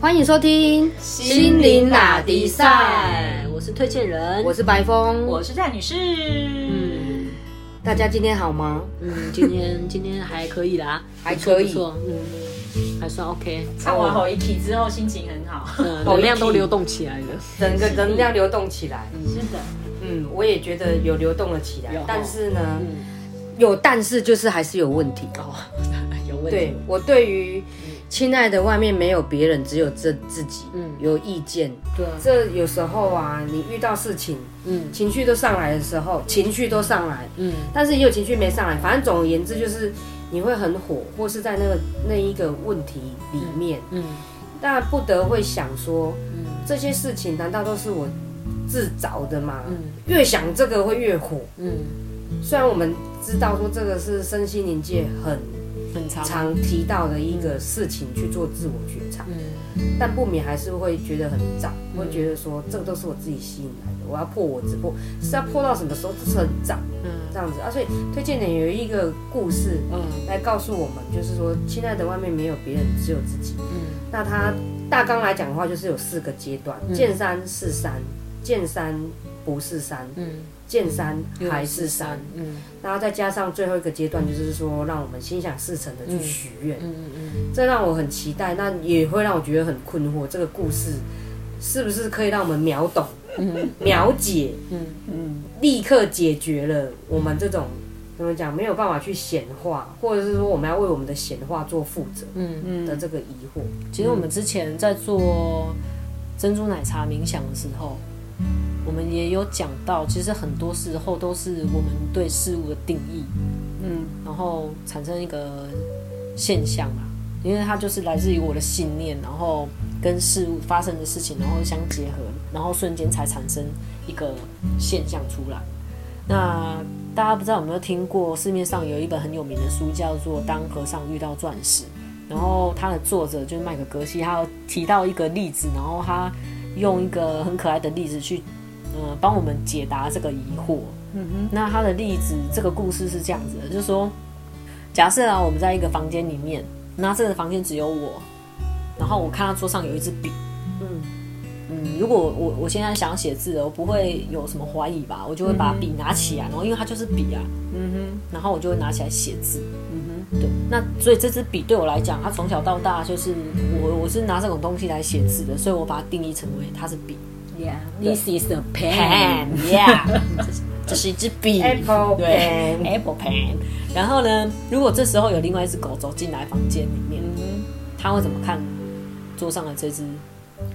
欢迎收听心灵打迪赛，我是推荐人，我是白峰，我是蔡女士。嗯大家今天好吗？嗯，今天 今天还可以啦，还可以。不错，嗯，还算 OK，唱完吼一题之后，心情很好。呃，能量都流动起来了，整个 能量流动起来。是的，嗯，我也觉得有流动了起来，但是呢，嗯，有但是就是还是有问题。哦，有问对题，我对于亲爱的外面没有别人，只有这自己，嗯有意见。对啊，这有时候啊，你遇到事情，嗯情绪都上来的时候，情绪都上来，嗯但是也有情绪没上来。反正总而言之，就是你会很火，或是在那个那一个问题里面，嗯但不得会想说，嗯这些事情难道都是我自找的吗？嗯越想这个会越火。嗯，虽然我们知道说这个是身心灵界很常提到的一个事情，去做自我觉察，嗯但不免还是会觉得很胀，会觉得说这个都是我自己吸引来的，我要破我自破，是要破到什么时候？这是很早嗯这样子啊。所以推荐点有一个故事嗯来告诉我们，就是说，亲爱的，外面没有别人，只有自己。嗯那它大纲来讲的话，就是有四个阶段：见山是山，见山不是山，嗯，见山还是山。嗯然后再加上最后一个阶段，就是说让我们心想事成的去许愿。嗯嗯这让我很期待，那也会让我觉得很困惑，这个故事是不是可以让我们秒懂、嗯秒解、嗯嗯，立刻解决了我们这种怎么讲没有办法去显化，或者是说我们要为我们的显化做负责嗯嗯，的这个疑惑。其实我们之前在做珍珠奶茶冥想的时候，我们也有讲到，其实很多时候都是我们对事物的定义，嗯然后产生一个现象嘛，因为它就是来自于我的信念，然后跟事物发生的事情，然后相结合，然后瞬间才产生一个现象出来。那大家不知道有没有听过，市面上有一本很有名的书叫做《当和尚遇到钻石》，然后它的作者就是麦克格西，他有提到一个例子，然后他用一个很可爱的例子去，呃，帮我们解答这个疑惑。嗯哼，那他的例子，这个故事是这样子的，就是说，假设啊，我们在一个房间里面，那这个房间只有我，然后我看到桌上有一支笔，嗯嗯，如果我我现在想要写字了，我不会有什么怀疑吧？我就会把笔拿起来，然后因为它就是笔啊，嗯哼，然后我就会拿起来写字。嗯哼对，那所以这支笔对我来讲，它从小到大就是我我是拿这种东西来写字的，所以我把它定义成为它是笔。哼，Yeah，this is a pen pen。yeah，这是一支笔。，Apple 对 Pen，，Apple Pen。然后呢，如果这时候有另外一只狗走进来房间里面，嗯它会怎么看桌上的这只？哼，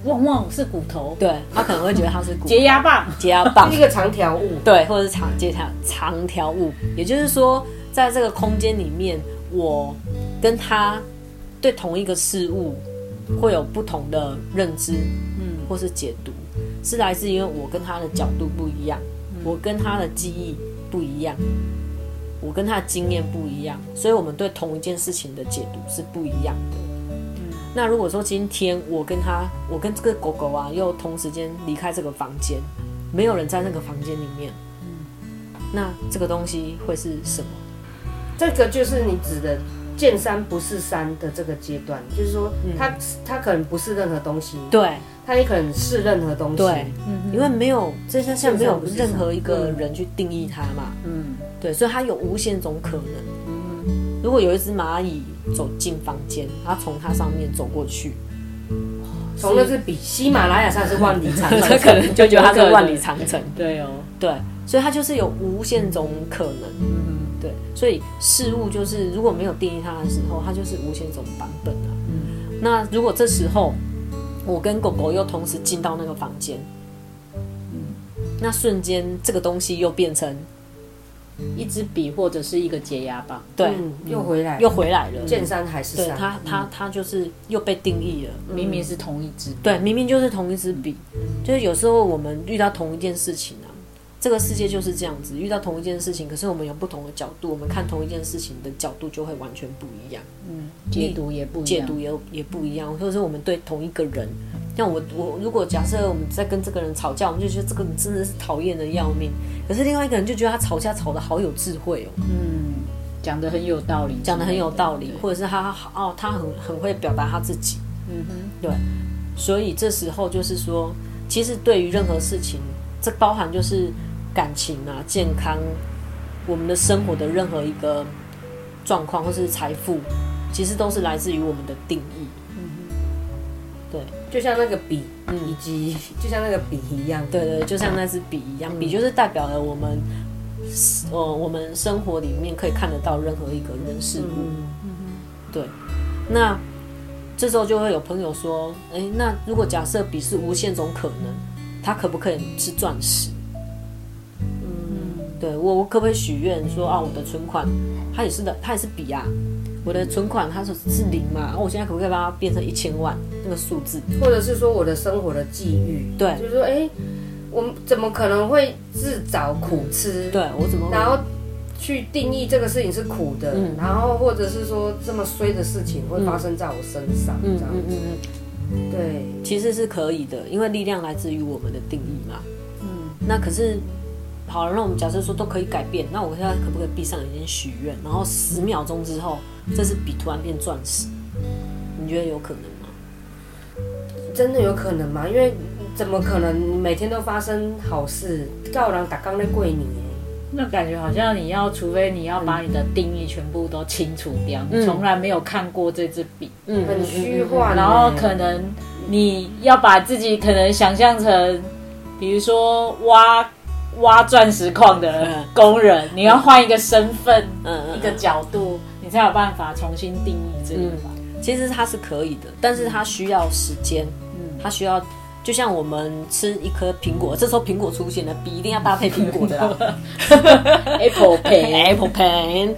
旺旺是骨头，对，它可能会觉得它是骨洁牙棒。解压棒是一，个长条物。对，或者是长解条长条物。也就是说，在这个空间里面，我跟它对同一个事物会有不同的认知，嗯或是解读，是来自因为我跟他的角度不一样，我跟他的记忆不一样，我跟他的经验不一样，所以我们对同一件事情的解读是不一样的。那如果说今天我跟他，我跟这个狗狗啊，又同时间离开这个房间，没有人在那个房间里面，那这个东西会是什么？这个就是你指的见山不是山的这个阶段，就是说它它可能不是任何东西，对。它也可能是任何东西。对，因为没有这些像没有任何一个人去定义它嘛，嗯。对，所以它有无限种可能。嗯。如果有一只蚂蚁走进房间，它从它上面走过去，从那支笔，喜马拉雅山是万里长它 可能就觉得它是万里长城。对哦，对，所以它就是有无限种可能。嗯对，所以事物就是如果没有定义它的时候，它就是无限种版本啊。嗯那如果这时候我跟狗狗又同时进到那个房间，那瞬间这个东西又变成一支笔或者是一个解压棒。对，嗯，又回来，又回来了。见山还是山。对它，它它就是又被定义了。明明是同一支笔，对，明明就是同一支笔，就是有时候我们遇到同一件事情啊，这个世界就是这样子，遇到同一件事情，可是我们有不同的角度，我们看同一件事情的角度就会完全不一样，嗯，解读也不一样。解读也也不一样，或者是我们对同一个人，像我我如果假设我们在跟这个人吵架，我们就觉得这个人真的是讨厌的要命，可是另外一个人就觉得他吵架吵得好有智慧哦，嗯，讲的很有道理，讲的很有道理，或者是他哦他很很会表达他自己，嗯哼，对，所以这时候就是说，其实对于任何事情，这包含就是感情啊、健康，我们的生活的任何一个状况或是财富，其实都是来自于我们的定义。对。就像那个笔，以及 就像那个笔一样，对对，就像那支笔一样，笔就是代表了我们，呃，我们生活里面可以看得到任何一个人事物。对，那这时候就会有朋友说，哎，那如果假设笔是无限种可能，它可不可以是钻石？嗯，对我我可不可以许愿说啊，我的存款它也是的，它也是比啊，我的存款它是是零嘛，我现在可不可以把它变成一千万那个数字？或者是说我的生活的际遇，对就是说，哎、我们怎么可能会自找苦吃？对我怎么然后去定义这个事情是苦的，嗯然后或者是说这么衰的事情会发生在我身上，嗯这样子，嗯嗯嗯，对，其实是可以的，因为力量来自于我们的定义嘛。嗯，那可是好了，那我们假设说都可以改变，那我现在可不可以闭上眼睛许愿，然后十秒钟之后，这支笔突然变钻石？你觉得有可能吗？真的有可能吗？因为怎么可能每天都发生好事？告人打刚在跪你耶，那感觉好像你要，除非你要把你的定义全部都清除掉，嗯你从来没有看过这支笔，嗯很虚幻，然后可能你要把自己可能想象成，比如说挖挖钻石矿的嗯工人，你要换一个身份、嗯嗯一个角度，你才有办法重新定义这个吧。其实它是可以的，但是它需要时间，嗯，它需要。就像我们吃一颗苹果，这时候苹果出现了，笔一定要搭配苹果的 啦。Apple Pen，Apple Pen。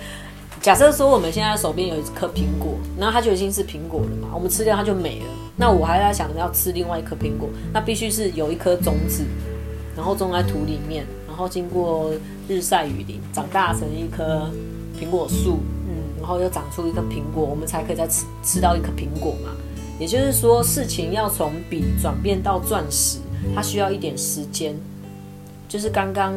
假设说我们现在手边有一颗苹果，然后它就已经是苹果了嘛，我们吃掉它就没了。那我还在想着要吃另外一颗苹果，那必须是有一颗种子，然后种在土里面，然后经过日晒雨淋，长大成一棵苹果树，嗯，然后又长出一个苹果，我们才可以再吃吃到一颗苹果嘛。也就是说，事情要从笔转变到钻石，它需要一点时间。就是刚刚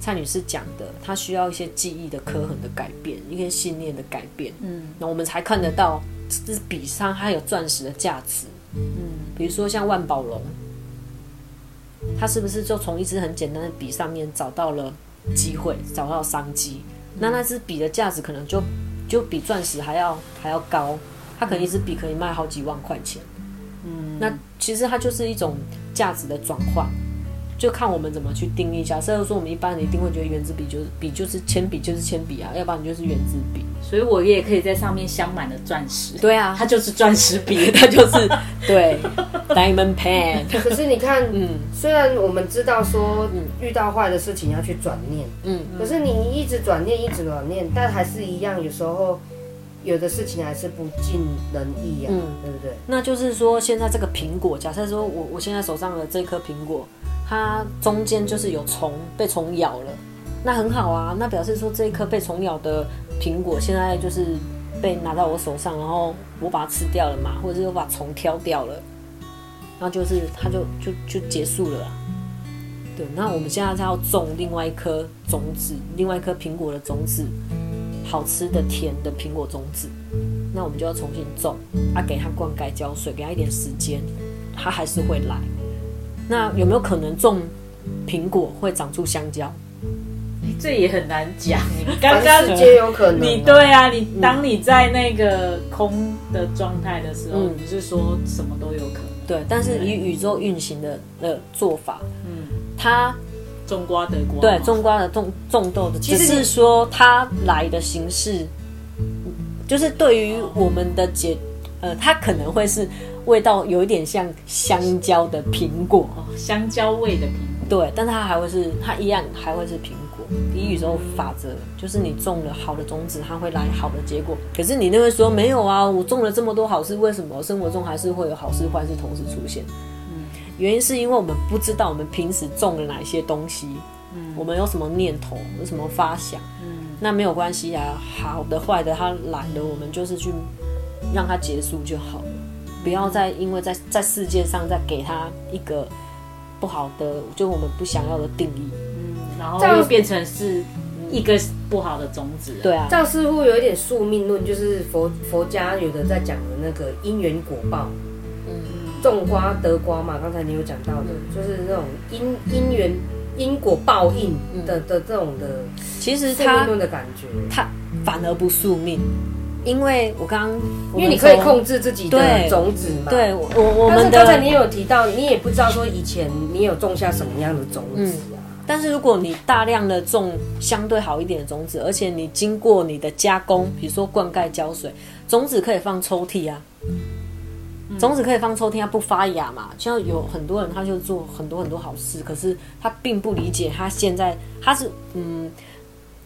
蔡女士讲的，她需要一些记忆的刻痕的改变，一些信念的改变，嗯，那我们才看得到这支笔上它有钻石的价值，嗯，比如说像万宝龙，他是不是就从一支很简单的笔上面找到了机会，找到商机？那那支笔的价值可能就就比钻石还要还要高，他可能一支笔可以卖好几万块钱，嗯，那其实它就是一种价值的转换。就看我们怎么去定义。假设说我们一般人一定会觉得圆珠笔就是笔就是铅笔就是铅笔啊，要不然你就是圆珠笔。所以我也可以在上面镶满了钻石。对啊，它就是钻石笔。它就是对 diamond pen。可是你看，嗯虽然我们知道说遇到坏的事情要去转念，嗯，可是你一直转念，一直转念，但还是一样，有时候有的事情还是不尽人意啊，嗯对不对？那就是说现在这个苹果，假设说我我现在手上的这颗苹果，它中间就是有虫被虫咬了，那很好啊，那表示说这一颗被虫咬的苹果现在就是被拿到我手上，然后我把它吃掉了嘛，或者是我把虫挑掉了，那就是它就就就结束了啊。对，那我们现在是要种另外一颗种子，另外一颗苹果的种子，好吃的甜的苹果种子。那我们就要重新种啊，给它灌溉浇水，给它一点时间，它还是会来。那有没有可能种苹果会长出香蕉？这也很难讲。你刚刚事皆有可能啊、你对啊，你当你在那个空的状态的时候，嗯你是说什么都有可能。对，但是以宇宙运行的的做法，嗯，它种瓜得瓜。对种瓜的种种豆的，其实你只是说它来的形式，就是对于我们的解，呃，它可能会是味道有一点像香蕉的苹果，哦，香蕉味的苹果。对，但它还会是它一样还会是苹果。比宇宙法则，就是你种了好的种子，它会来好的结果。可是你那会说没有啊，我种了这么多好事，为什么生活中还是会有好事坏事同时出现？原因是因为我们不知道我们平时种了哪些东西，嗯我们有什么念头，有什么发想，嗯那没有关系啊，好的坏的它来了，我们就是去让它结束就好了，不要再因为在在世界上再给他一个不好的，就我们不想要的定义。嗯然后这样又变成是一个不好的种子。对啊这，样似乎有一点宿命论，就是佛佛家有的在讲的那个因缘果报，嗯，种瓜得瓜嘛。刚才你有讲到的，就是那种因因缘因果报应的的这种的其实宿命论的感觉。它反而不宿命，因为我刚刚因为你可以控制自己的对种子嘛。。对我我我们刚才你有提到，你也不知道说以前你有种下什么样的种子啊。但是如果你大量的种相对好一点的种子，而且你经过你的加工，比如说灌溉、浇水，种子可以放抽屉啊。种子可以放抽屉，它不发芽嘛？像有很多人，他就做很多很多好事，可是他并不理解，他现在他是嗯，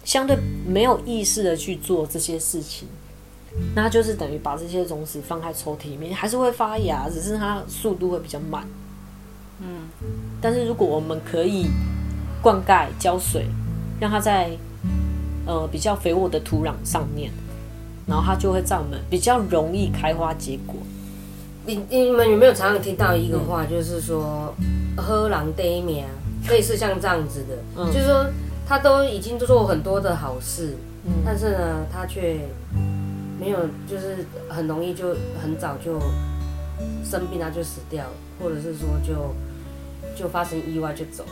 相对没有意识的去做这些事情，那他就是等于把这些种子放在抽屉里面，还是会发芽，只是它速度会比较慢。嗯，但是如果我们可以灌溉、浇水，让它在呃比较肥沃的土壤上面，然后它就会在我们比较容易开花结果。你你们有没有常常听到一个话，就是说喝狼得命，类似像这样子的，就是说他都已经做很多的好事，但是呢，他却没有，就是很容易就很早就生病，他就死掉，或者是说就就发生意外就走。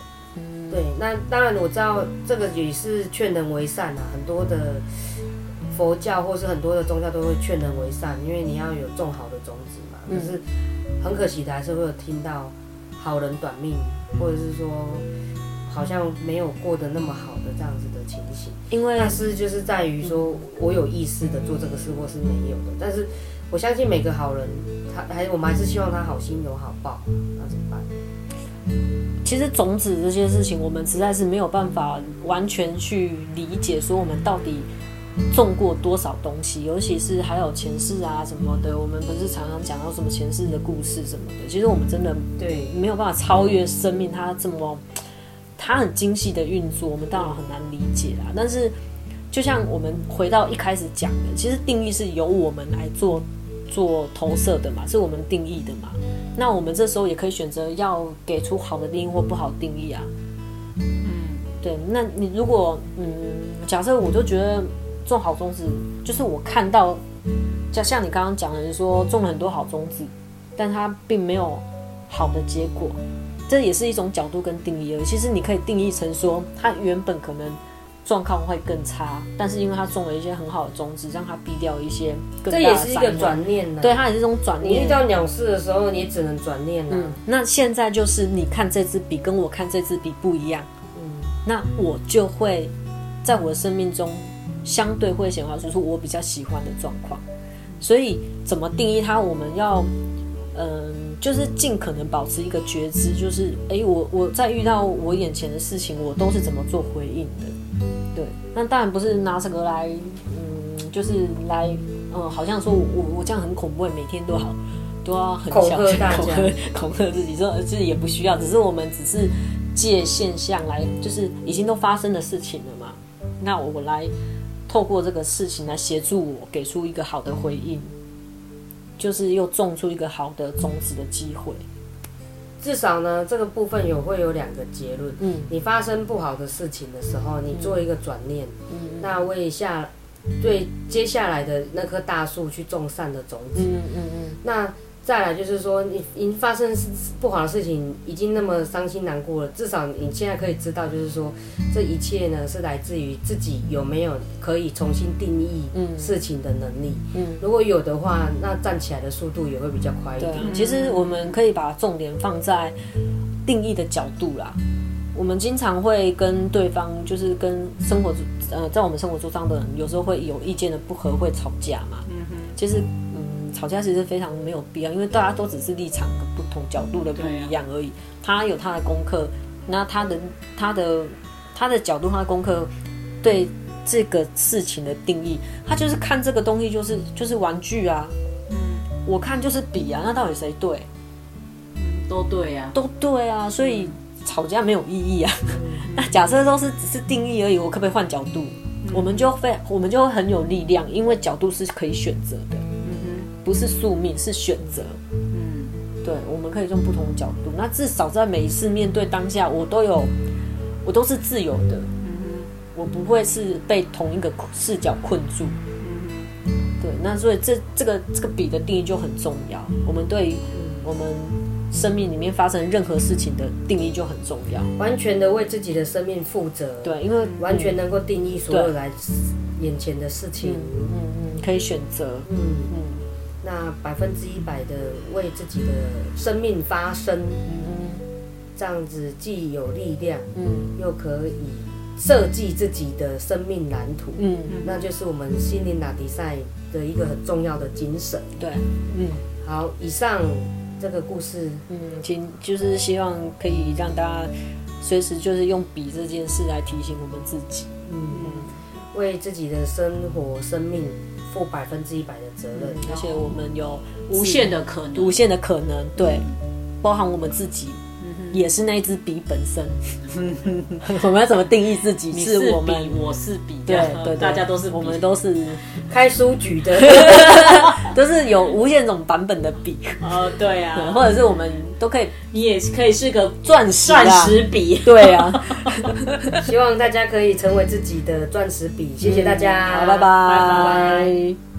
对，那当然我知道这个也是劝人为善啊，很多的佛教或是很多的宗教都会劝人为善，因为你要有种好的种子嘛。可是很可惜的，还是会有听到好人短命，或者是说好像没有过得那么好的这样子的情形。因为但是就是在于说我有意识的做这个事，或是没有的。但是我相信每个好人，他还我们还是希望他好心有好报，那怎么办？其实种子这些事情，我们实在是没有办法完全去理解，说我们到底种过多少东西，尤其是还有前世啊什么的，我们不是常常讲到什么前世的故事什么的，其实我们真的对，没有办法超越生命它这么它很精细的运作，我们当然很难理解啦。但是就像我们回到一开始讲的，其实定义是由我们来做做投射的嘛，是我们定义的嘛。那我们这时候也可以选择要给出好的定义或不好定义啊。嗯，对。那你如果嗯，假设我就觉得种好种子，就是我看到，像像你刚刚讲的，你说种了很多好种子，但它并没有好的结果，这也是一种角度跟定义而已。其实你可以定义成说，它原本可能状况会更差，但是因为它种了一些很好的种子，让它避掉一些更大的这也是一个灾难转念呢。对，，它也是一种转你遇念。到鸟事的时候，你只能转念啊。嗯，那现在就是你看这支笔跟我看这支笔不一样，嗯，那我就会在我的生命中相对会显化出出我比较喜欢的状况。所以怎么定义它？我们要嗯，就是尽可能保持一个觉知，就是哎，我我在遇到我眼前的事情，我都是怎么做回应的。对，那当然不是拿这个来，嗯，就是来，嗯，好像说我我我这样很恐怖，每天都好都要很恐小吓大家恐吓恐吓自己，说自己也不需要，只是我们只是借现象来，就是已经都发生的事情了嘛。那我来透过这个事情来协助我，给出一个好的回应，就是又种出一个好的种子的机会。至少呢，这个部分有会有两个结论。嗯你发生不好的事情的时候，你做一个转念，嗯那为下对接下来的那棵大树去种善的种子。嗯嗯嗯，那再来就是说，你已经发生不好的事情，已经那么伤心难过了，至少你现在可以知道，就是说这一切呢是来自于自己有没有可以重新定义事情的能力。嗯，如果有的话，那站起来的速度也会比较快一点。啊，其实我们可以把重点放在定义的角度啦。我们经常会跟对方，就是跟生活呃，在我们生活中的人，有时候会有意见的不合，会吵架嘛。嗯哼，其实嗯，吵架其实非常没有必要，因为大家都只是立场的不同、角度的不一样而已。他有他的功课，那他的他的他的角度、他的功课对这个事情的定义，他就是看这个东西就是就是玩具啊。嗯，我看就是笔啊，那到底谁对？嗯都对呀、都对啊，所以吵架没有意义啊。那假设都是只是定义而已，我可不可以换角度？我们就非我们就会很有力量，因为角度是可以选择的，不是宿命，是选择。嗯，对，我们可以用不同的角度。那至少在每一次面对当下，我都有，我都是自由的。嗯我不会是被同一个视角困住。嗯对，那所以这这个这个笔的定义就很重要。我们对我们生命里面发生任何事情的定义就很重要。完全的为自己的生命负责，对，因为完全能够定义所有来眼前的事情。嗯嗯，可以选择。嗯嗯，那百分之一百的为自己的生命发声，嗯这样子既有力量，嗯又可以设计自己的生命蓝图。嗯，那就是我们心灵打比赛的一个很重要的精神。对，嗯好，以上这个故事，嗯，请就是希望可以让大家随时就是用笔这件事来提醒我们自己。嗯，为自己的生活、生命负百分之一百的责任。而且我们有无限的可能，无限的可能，对，包含我们自己。也是那一支笔本身，我们要怎么定义自己？你是我们？笔，我是笔，对对，对。大家都是，我们都是开书局的，都是有无限种版本的笔，哦，对啊，或者是我们都可以你也可以是个钻石钻啊石笔，对啊，希望大家可以成为自己的钻石笔。谢谢大家，好，拜。拜拜。